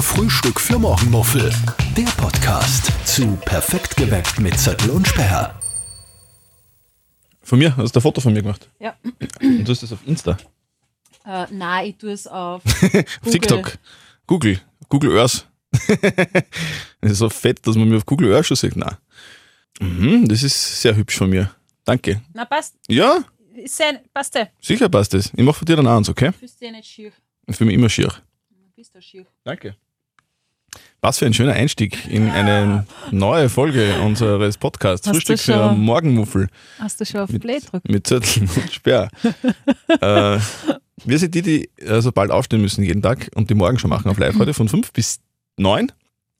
Frühstück für Morgenmuffel. Der Podcast zu Perfekt geweckt mit Zettel und Sperr. Von mir? Hast du ein Foto von mir gemacht? Ja. Und du hast das auf Insta? Äh, nein, ich tue es auf. TikTok? Google? Google Earth? das ist so fett, dass man mir auf Google Earth schon sieht. Nein. Mhm, das ist sehr hübsch von mir. Danke. Na, passt. Ja, Ist passt der. sicher passt das. Ich mache von dir dann auch eins, okay? Fühlst dich nicht schier. Und für mich immer schier. Du bist da schier. Danke. Was für ein schöner Einstieg in eine neue Folge unseres Podcasts. Hast Frühstück für schon- Morgenmuffel. Hast du schon auf Mit- Play gedrückt? Mit Zettel und Sperr. äh, wir sind die, die äh, so bald aufstehen müssen jeden Tag und die morgen schon machen auf live heute von 5 bis 9.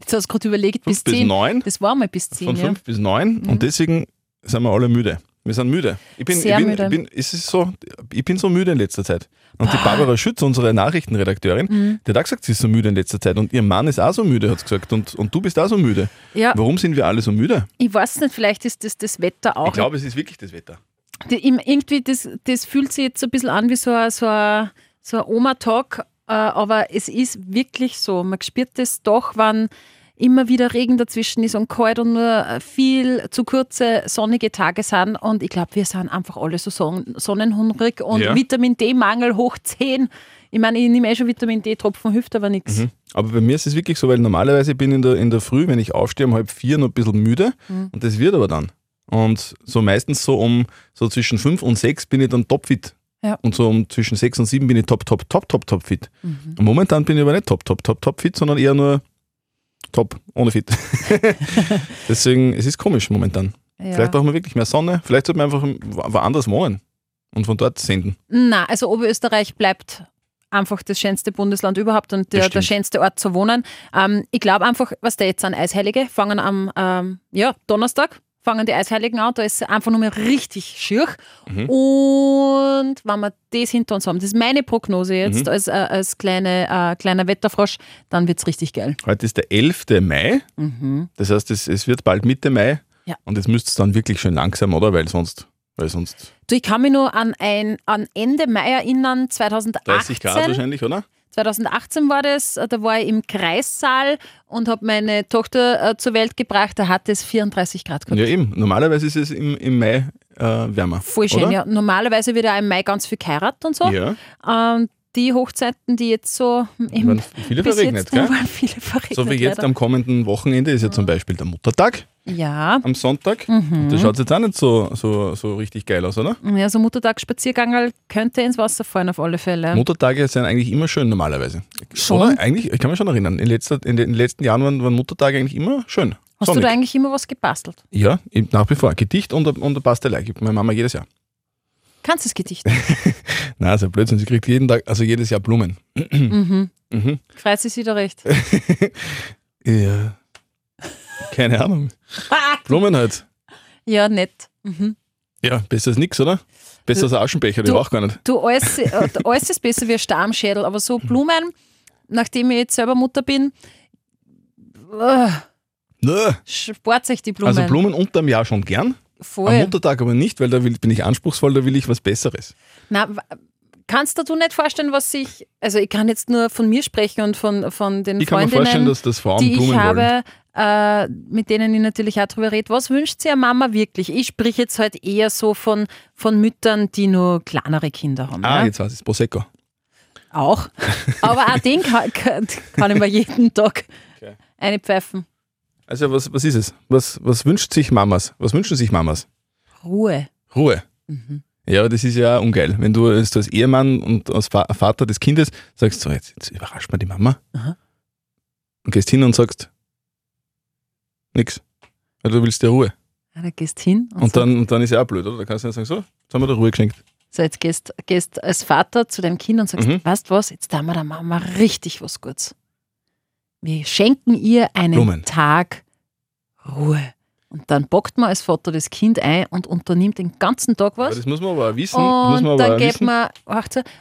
Jetzt hast du gerade überlegt, 5 bis bis 10. 9. Das war mal bis 10, Von ja. 5 bis 9 und deswegen sind wir alle müde. Wir sind müde. Ich bin, Sehr ich bin, müde. Ich bin, es ist so, ich bin so müde in letzter Zeit. Und die Barbara Schütz, unsere Nachrichtenredakteurin, Mhm. die hat auch gesagt, sie ist so müde in letzter Zeit. Und ihr Mann ist auch so müde, hat sie gesagt. Und, und du bist auch so müde. Ja, Warum sind wir alle so müde? ich weiß nicht, vielleicht ist das das Wetter auch. Ich glaube, es ist wirklich das Wetter. Die- irgendwie, das, das fühlt sich jetzt so ein bisschen an wie so ein, so ein, so ein Oma-Talk, äh, aber es ist wirklich so. Man spürt das doch, wenn immer wieder Regen dazwischen ist und kalt und nur viel zu kurze sonnige Tage sind. Und ich glaube, wir sind einfach alle so son sonnenhungrig und Ja. Vitamin D-Mangel hoch 10. Ich meine, ich nehme eh schon Vitamin D-Tropfen, hilft aber nichts. Mhm. Aber bei mir ist es wirklich so, weil normalerweise bin ich in der, in der Früh, wenn ich aufstehe, um halb vier noch ein bisschen müde Mhm. und das wird aber dann. Und so meistens so um so zwischen fünf und sechs bin ich dann topfit. Ja. Und so um zwischen sechs und sieben bin ich top, top, top, top, top fit. Mhm. Und momentan bin ich aber nicht top, top, top, top fit, sondern eher nur top, ohne fit. Deswegen, es ist komisch momentan. Ja. Vielleicht brauchen wir wirklich mehr Sonne, vielleicht sollten wir einfach wo- woanders wohnen und von dort senden. Na, also Oberösterreich bleibt einfach das schönste Bundesland überhaupt und der, der schönste Ort zu wohnen. Ähm, ich glaube einfach, was da jetzt an Eisheilige fangen am ähm, ja, Donnerstag fangen die Eisheiligen an, da ist einfach nur mehr richtig schier. Mhm. Und wenn wir das hinter uns haben, das ist meine Prognose jetzt Mhm. als, äh, als kleine, äh, kleiner Wetterfrosch, dann wird es richtig geil. Heute ist der 11. Mai, Mhm. das heißt, es, es wird bald Mitte Mai Ja. und es müsste dann wirklich schön langsam, oder? Weil sonst, weil sonst Du, ich kann mich nur an, ein, an Ende Mai erinnern, 2018. 30 Grad wahrscheinlich, oder? 2018 war das, äh, da war ich im Kreissaal und habe meine Tochter äh, zur Welt gebracht, da hat es 34 Grad gehabt. Ja, eben. Normalerweise ist es im, im Mai äh, wärmer. Voll schön, oder? ja. Normalerweise wird ja im Mai ganz viel geheiratet und so. Ja, Ähm, die Hochzeiten, die jetzt so im, waren viele bis verregnet, jetzt gell? waren viele verregnet. So wie jetzt leider. am kommenden Wochenende ist ja zum Beispiel der Muttertag Ja, am Sonntag. Mhm. Da schaut es jetzt auch nicht so, so, so richtig geil aus, oder? ja, so Muttertagsspaziergang könnte ins Wasser fallen auf alle Fälle. Muttertage sind eigentlich immer schön normalerweise. Schon? Oder? Eigentlich, ich kann mich schon erinnern, in, letzter, in den letzten Jahren waren, waren Muttertage eigentlich immer schön. Hast du Sonnig. da eigentlich immer was gebastelt? Ja, nach wie vor. Gedicht und, und eine Bastelei gibt meine Mama jedes Jahr. Kannst du das Gedicht? Nein, so Blödsinn. Sie kriegt jeden Tag, also jedes Jahr Blumen. mhm. Mhm. Freut sie sich da recht. Ja. Keine Ahnung. Blumen halt. ja, nett. Mhm. Ja, besser als nix, oder? Besser als ein Aschenbecher, die auch gar nicht. Du, alles, äh, alles ist besser wie ein Stammschädel, aber so Blumen, nachdem ich jetzt selber Mutter bin, Nö. spart sich die Blumen. Also Blumen unterm Jahr schon gern. Am Voll. Muttertag aber nicht, weil da will, bin ich anspruchsvoll, da will ich was Besseres. Na, kannst du dir nicht vorstellen, was ich, also ich kann jetzt nur von mir sprechen und von, von den Ich kann mir Freundinnen, vorstellen, dass das Frauen die ich Blumen wollen. Äh, mit denen ich natürlich auch drüber rede. Was wünscht sich eine Mama wirklich? Ich sprich jetzt halt eher so von, von Müttern, die nur kleinere Kinder haben. Ah, ja? jetzt weiß ich Prosecco. Auch. Aber auch den kann, kann, kann ich mir jeden Tag Okay. eine pfeifen. Also was, was ist es? Was, was wünscht sich Mamas? Was wünschen sich Mamas? Ruhe. Ruhe. Mhm. Ja, aber das ist ja ungeil. Wenn du als, als Ehemann und als Vater des Kindes sagst, so jetzt, jetzt überrascht mal die Mama Aha. und gehst hin und sagst nix. Weil du willst dir Ruhe. Ja, da gehst hin und, Und dann, und dann ist ja auch blöd, oder? Da kannst du ja sagen, so, jetzt haben wir dir Ruhe geschenkt. so jetzt gehst, gehst als Vater zu deinem Kind und sagst, Mhm. weißt was, jetzt haben wir der Mama richtig was Gutes. Wir schenken ihr einen Blumen. Tag Ruhe. Und dann bockt man als Vater das Kind ein und unternimmt den ganzen Tag Aber was. das muss man aber auch wissen. muss man Und aber dann, geht wissen. man,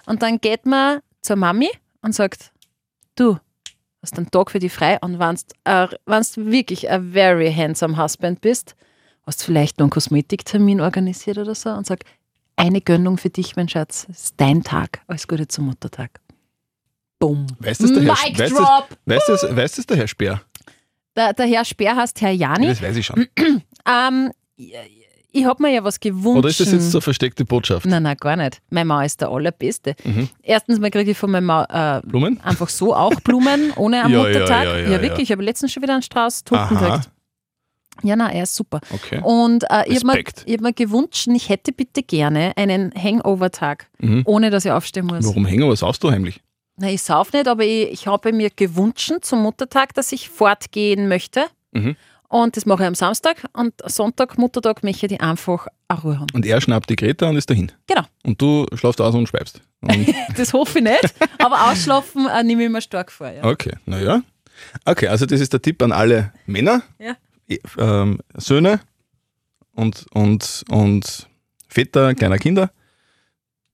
und dann geht man zur Mami und sagt, du, hast einen Tag für dich frei und wenn du wirklich ein very handsome Husband bist, hast du vielleicht noch einen Kosmetiktermin organisiert oder so und sag, eine Gönnung für dich, mein Schatz, ist dein Tag. Alles Gute zum Muttertag. Bumm. Weißt du, das der Herr, Mic weißt, drop. weißt, das, weißt das der Herr Speer? Der, der Herr Speer heißt Herr Ja, Jani. das weiß ich schon. Ähm, ich habe mir ja was gewünscht. Oder ist das jetzt so eine versteckte Botschaft? Nein, nein, gar nicht. Meine Mama ist der Allerbeste. Mhm. Erstens mal kriege ich von meiner Mama äh, Blumen? einfach so auch Blumen, ohne am Ja, Muttertag. ja, ja, ja. wirklich. Ich habe letztens schon wieder einen Strauß Tulpen gekriegt. Ja, nein, er ist super. Okay. Und äh, ich habe mir, hab mir gewünscht, ich hätte bitte gerne einen Hangover-Tag, Mhm. ohne dass ich aufstehen muss. Warum hängen wir saust du heimlich? Na, ich sauf nicht, aber ich, ich habe mir gewünscht zum Muttertag, dass ich fortgehen möchte. Mhm. Und das mache ich am Samstag und Sonntag, Muttertag, möchte ich einfach eine Ruhe haben. Und er schnappt die Greta und ist dahin. Genau. Und du schlafst aus und schweibst. Und, Das hoffe ich nicht, aber ausschlafen äh, nehme ich mir stark vor. Ja. okay, naja. Okay, also das ist der Tipp an alle Männer, Ja. ähm, Söhne und, und, und Väter kleiner Kinder,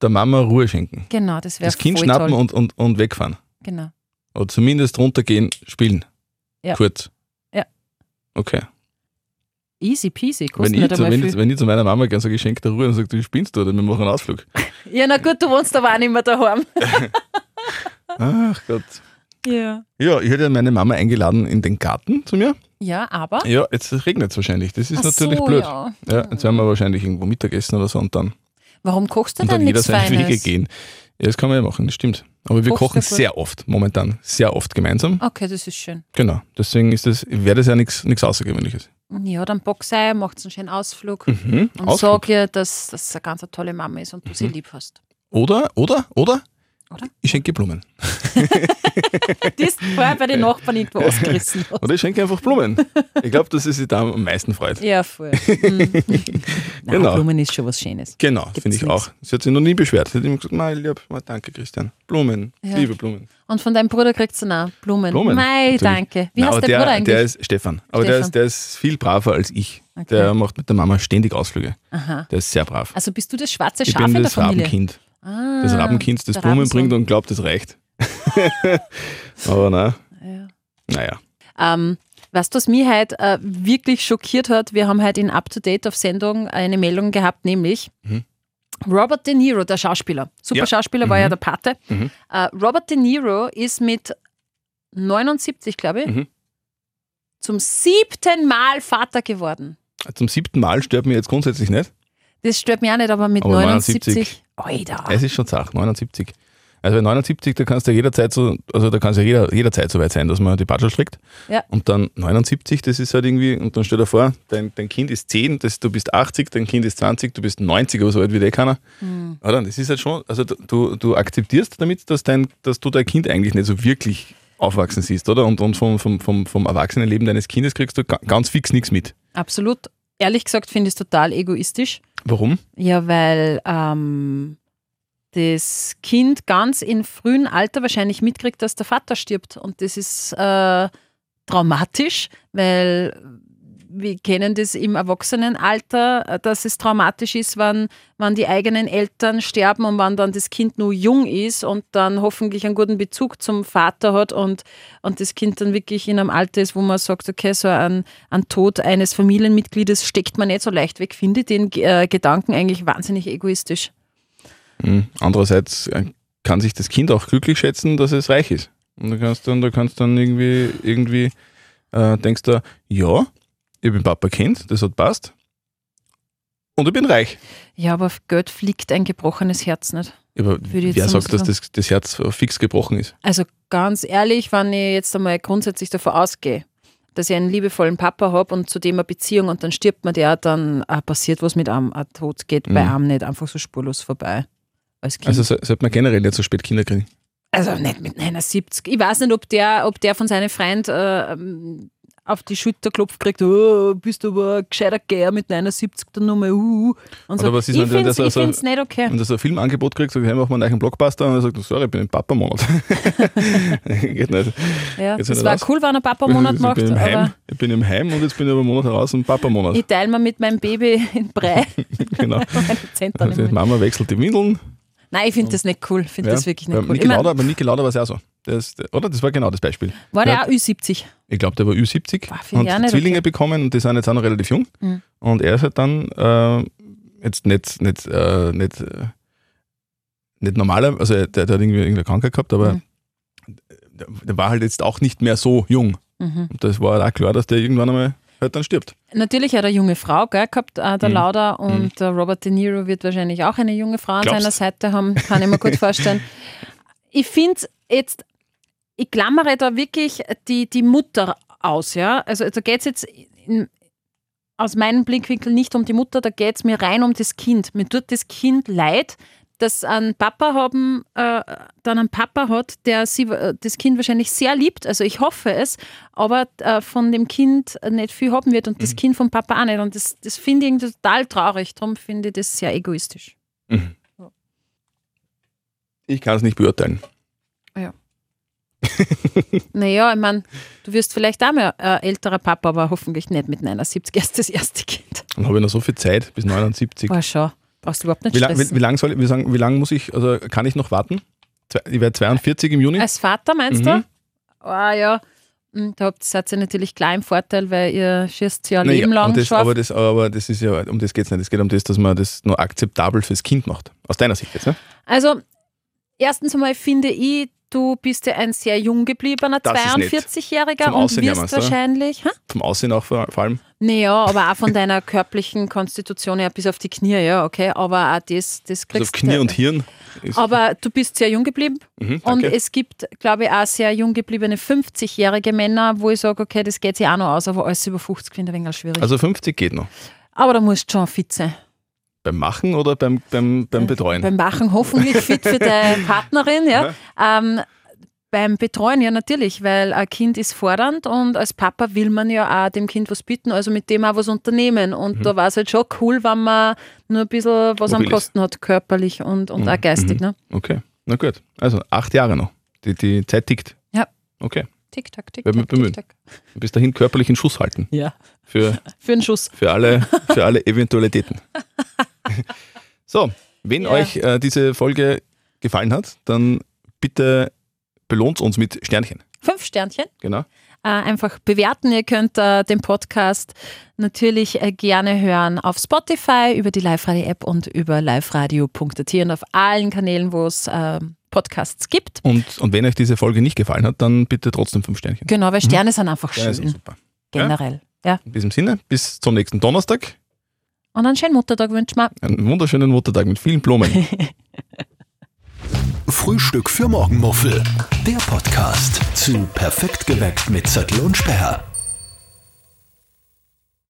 der Mama Ruhe schenken. Genau, das wäre Das Kind schnappen toll. und, und, und wegfahren. Genau. Oder zumindest runtergehen, spielen. Ja. Kurz. Okay. Easy peasy, Wenn kostet ich, nicht zu, einmal wenn, ich, wenn ich zu meiner Mama gerne so geschenkte Ruhe und sage, du spinnst du oder wir machen einen Ausflug. Ja, na gut, du wohnst aber auch nicht mehr daheim. Ach Gott. Ja. Ja, ich hätte meine Mama eingeladen in den Garten zu mir. Ja, aber. Ja, jetzt regnet es wahrscheinlich. Das ist Ach natürlich so, blöd. Ja. Ja, jetzt werden wir wahrscheinlich irgendwo Mittagessen oder so und dann, Warum kochst du und denn dann jeder nichts seine Wege Feines? gehen. Ja, das kann man ja machen, das stimmt. Aber wir Kochst kochen sehr oft, momentan, sehr oft gemeinsam. Okay, das ist schön. Genau. Deswegen ist das, wäre das ja nichts Außergewöhnliches. Ja, dann box ein, macht einen schönen Ausflug Mhm. und Ausflug. sag ihr, dass das eine ganz tolle Mama ist und du sie lieb hast. Oder, oder, oder? Oder? Ich schenke Blumen. Die ist vorher bei den Nachbarn irgendwo ausgerissen. hast. Oder ich schenke einfach Blumen. Ich glaube, dass es sich da am meisten freut. Ja, voll. Mhm. Nein, Genau. Blumen ist schon was Schönes. Genau, finde ich nix. auch. Sie hat sich noch nie beschwert. Sie hat immer gesagt, nein, lieb, mal danke, Christian. Blumen, ich Ja. liebe Blumen. Und von deinem Bruder kriegst du auch Blumen. Blumen, Mei, danke. Wie Nein, heißt der, der, Bruder eigentlich? der ist Stefan. Aber Der, Stefan. ist, der ist viel braver als ich. Okay. Der macht mit der Mama ständig Ausflüge. Aha. Der ist sehr brav. Also bist du das schwarze ich Schaf bin in der das Familie? Rabenkind. Ah, Das Rabenkind, das Blumen bringt und glaubt, das reicht. aber na, Ja. naja. Ähm, du, was mich heute äh, wirklich schockiert hat? Wir haben heute in Up to Date auf Sendung eine Meldung gehabt, nämlich Mhm. Robert De Niro, der Schauspieler. Super Ja. Schauspieler, war Mhm. ja der Pate. Mhm. Äh, Robert De Niro ist mit 79, glaube ich, Mhm. zum siebten Mal Vater geworden. Zum siebten Mal stört mir jetzt grundsätzlich nicht. Das stört mich auch nicht, aber mit Aber 79. 79. Alter. Es ist schon Sache, 79. Also bei 79, da kannst du ja jederzeit so, also da kann es ja jeder, jederzeit so weit sein, dass man die Batschel schlägt. Ja. Und dann 79, das ist halt irgendwie, und dann stell dir vor, dein, dein Kind ist 10, das, du bist 80, dein Kind ist 20, du bist 90, aber so alt wie der keiner. Hm. Oder? Das ist halt schon, also du, du akzeptierst damit, dass, dein, dass du dein Kind eigentlich nicht so wirklich aufwachsen siehst, oder? Und, und vom, vom, vom, vom Erwachsenenleben deines Kindes kriegst du ga- ganz fix nichts mit. Absolut. Ehrlich gesagt finde ich es total egoistisch. Warum? Ja, weil ähm, das Kind ganz in frühem Alter wahrscheinlich mitkriegt, dass der Vater stirbt. Und das ist äh, traumatisch, weil wir kennen das im Erwachsenenalter, äh, dass es traumatisch ist, wenn, wenn die eigenen Eltern sterben und wenn dann das Kind nur jung ist und dann hoffentlich einen guten Bezug zum Vater hat und, und das Kind dann wirklich in einem Alter ist, wo man sagt, okay, so ein, ein Tod eines Familienmitgliedes steckt man nicht so leicht weg, finde ich den äh, Gedanken eigentlich wahnsinnig egoistisch. Mhm. Andererseits äh, kann sich das Kind auch glücklich schätzen, dass es reich ist. Und du kannst dann, du kannst dann irgendwie, irgendwie äh, denkst du, ja, ich bin Papa Kind, das hat passt. Und ich bin reich. Ja, aber auf Geld fliegt ein gebrochenes Herz nicht. Aber wer sagt, dass das, das Herz fix gebrochen ist? Also ganz ehrlich, wenn ich jetzt einmal grundsätzlich davon ausgehe, dass ich einen liebevollen Papa habe und zu dem eine Beziehung und dann stirbt man der, dann äh, passiert was mit einem. Ein Tod geht bei Mhm. einem nicht einfach so spurlos vorbei. Als kind. Also so- sollte man generell nicht so spät Kinder kriegen. Also nicht mit 79. Ich weiß nicht, ob der, ob der von seinen Freunden äh, auf die Schulter klopft kriegt, oh, bist du aber ein gescheiter Gär mit 79 dann nochmal, uh. Und so. Oder was ist, ich wenn finde es also- nicht okay. Und das ein Filmangebot kriegt, sagt, hey, mach mal einen neuen Blockbuster und er sagt, sorry, ich bin im Papa-Monat. Geht nicht. Ja, geht's das nicht war aus? cool, wenn er Papa-Monat macht, bin im Heim, aber ich bin im Heim und jetzt bin ich aber einen Monat heraus und Papa-Monat. ich teile mir mit meinem Baby in Brei Genau. Also Mama wechselt die Windeln. Nein, ich finde das nicht cool. Ich finde das wirklich nicht cool. Niki Ich mein, Lauda, beim Niki Lauda war es auch so. Der ist, oder? Das war genau das Beispiel. war der Ja. auch Ü70? Ich glaube, der war Ü70 Boah, find und nicht Zwillinge okay. bekommen und die sind jetzt auch noch relativ jung. Mhm. Und er ist halt dann äh, jetzt nicht, nicht, äh, nicht, äh, nicht normaler, also der, der hat irgendwie irgendeine Krankheit gehabt, aber Mhm. der, der war halt jetzt auch nicht mehr so jung. Mhm. Und das war auch klar, dass der irgendwann einmal halt dann stirbt. Natürlich hat er eine junge Frau gell, gehabt, äh, der Mhm. Lauda, und der Robert De Niro wird wahrscheinlich auch eine junge Frau an Glaubst? seiner Seite haben, kann ich mir gut vorstellen. Ich finde jetzt, ich klammere da wirklich die, die Mutter aus, ja. Also da geht es jetzt in, aus meinem Blickwinkel nicht um die Mutter, da geht es mir rein um das Kind. Mir tut das Kind leid, dass einen Papa haben, äh, dann einen Papa hat, der sie, äh, das Kind wahrscheinlich sehr liebt. Also ich hoffe es, aber äh, von dem Kind nicht viel haben wird und das Kind vom Papa auch nicht. Und das, das finde ich irgendwie total traurig. Darum finde ich das sehr egoistisch. Mhm. Ich kann es nicht beurteilen. Naja, ich meine, du wirst vielleicht auch mal äh, älterer Papa, aber hoffentlich nicht mit 79 erst das erste Kind. Dann habe ich noch so viel Zeit bis 79. Boah, schon. Brauchst du überhaupt nicht Wie lange stressen. wie, wie lang soll ich, wie, sagen, wie lang muss ich, also kann ich noch warten? Ich werde 42 im Juni. Als Vater meinst Mhm. du? Ah ja, Hm, da seid ihr natürlich klar im Vorteil, weil ihr schießt ja Naja, Leben lang das, aber, das, aber das ist ja, um das geht es nicht. Es geht um das, dass man das nur akzeptabel fürs Kind macht. Aus deiner Sicht jetzt, ne? Also, erstens einmal finde ich, du bist ja ein sehr jung gebliebener Das ist nett. 42-Jähriger Vom und wirst du, wahrscheinlich. Hä? Vom Aussehen auch vor, vor allem. Naja, aber auch von deiner körperlichen Konstitution her bis auf die Knie, ja, okay. Aber auch das, das Also kriegst Knie und Hirn. Aber du bist sehr jung geblieben. mhm, Und es gibt, glaube ich, auch sehr jung gebliebene 50-jährige Männer, wo ich sage, okay, das geht sich auch noch aus, aber alles über 50 finde ich ein wenig schwierig. also 50 geht noch. aber da musst du schon fit sein. Beim Machen oder beim, beim, beim Betreuen? Beim Machen hoffentlich fit für deine Partnerin, ja. Ähm, beim Betreuen ja natürlich, weil ein Kind ist fordernd und als Papa will man ja auch dem Kind was bieten, also mit dem auch was unternehmen. Und Mhm. da war es halt schon cool, wenn man nur ein bisschen was am Mobil ist. Kosten hat, körperlich und, und Mhm, auch geistig. mhm. Ne? Okay, na gut. Also acht Jahre noch. Die, die Zeit tickt. Ja. Okay. Tick, tack, tick, tack, bemühen. tick, tack. Bis dahin körperlich in Schuss halten. Ja, Für, für einen Schuss. für, alle, für alle Eventualitäten. so, wenn Ja. euch äh, diese Folge gefallen hat, dann bitte belohnt uns mit Sternchen. Fünf Sternchen. Genau. äh, einfach bewerten. Ihr könnt äh, den Podcast natürlich äh, gerne hören auf Spotify, über die Live-Radio-App und über liveradio.at und auf allen Kanälen, wo es äh, Podcasts gibt. Und, und wenn euch diese Folge nicht gefallen hat, dann bitte trotzdem fünf Sternchen. Genau, weil Sterne sind einfach Ja, ist schön, super. generell. Ja. In diesem Sinne, bis zum nächsten Donnerstag. Und einen schönen Muttertag wünschen wir. Einen wunderschönen Muttertag mit vielen Blumen. Frühstück für Morgenmuffel. Der Podcast zu Perfekt geweckt mit Zettel und Sperr.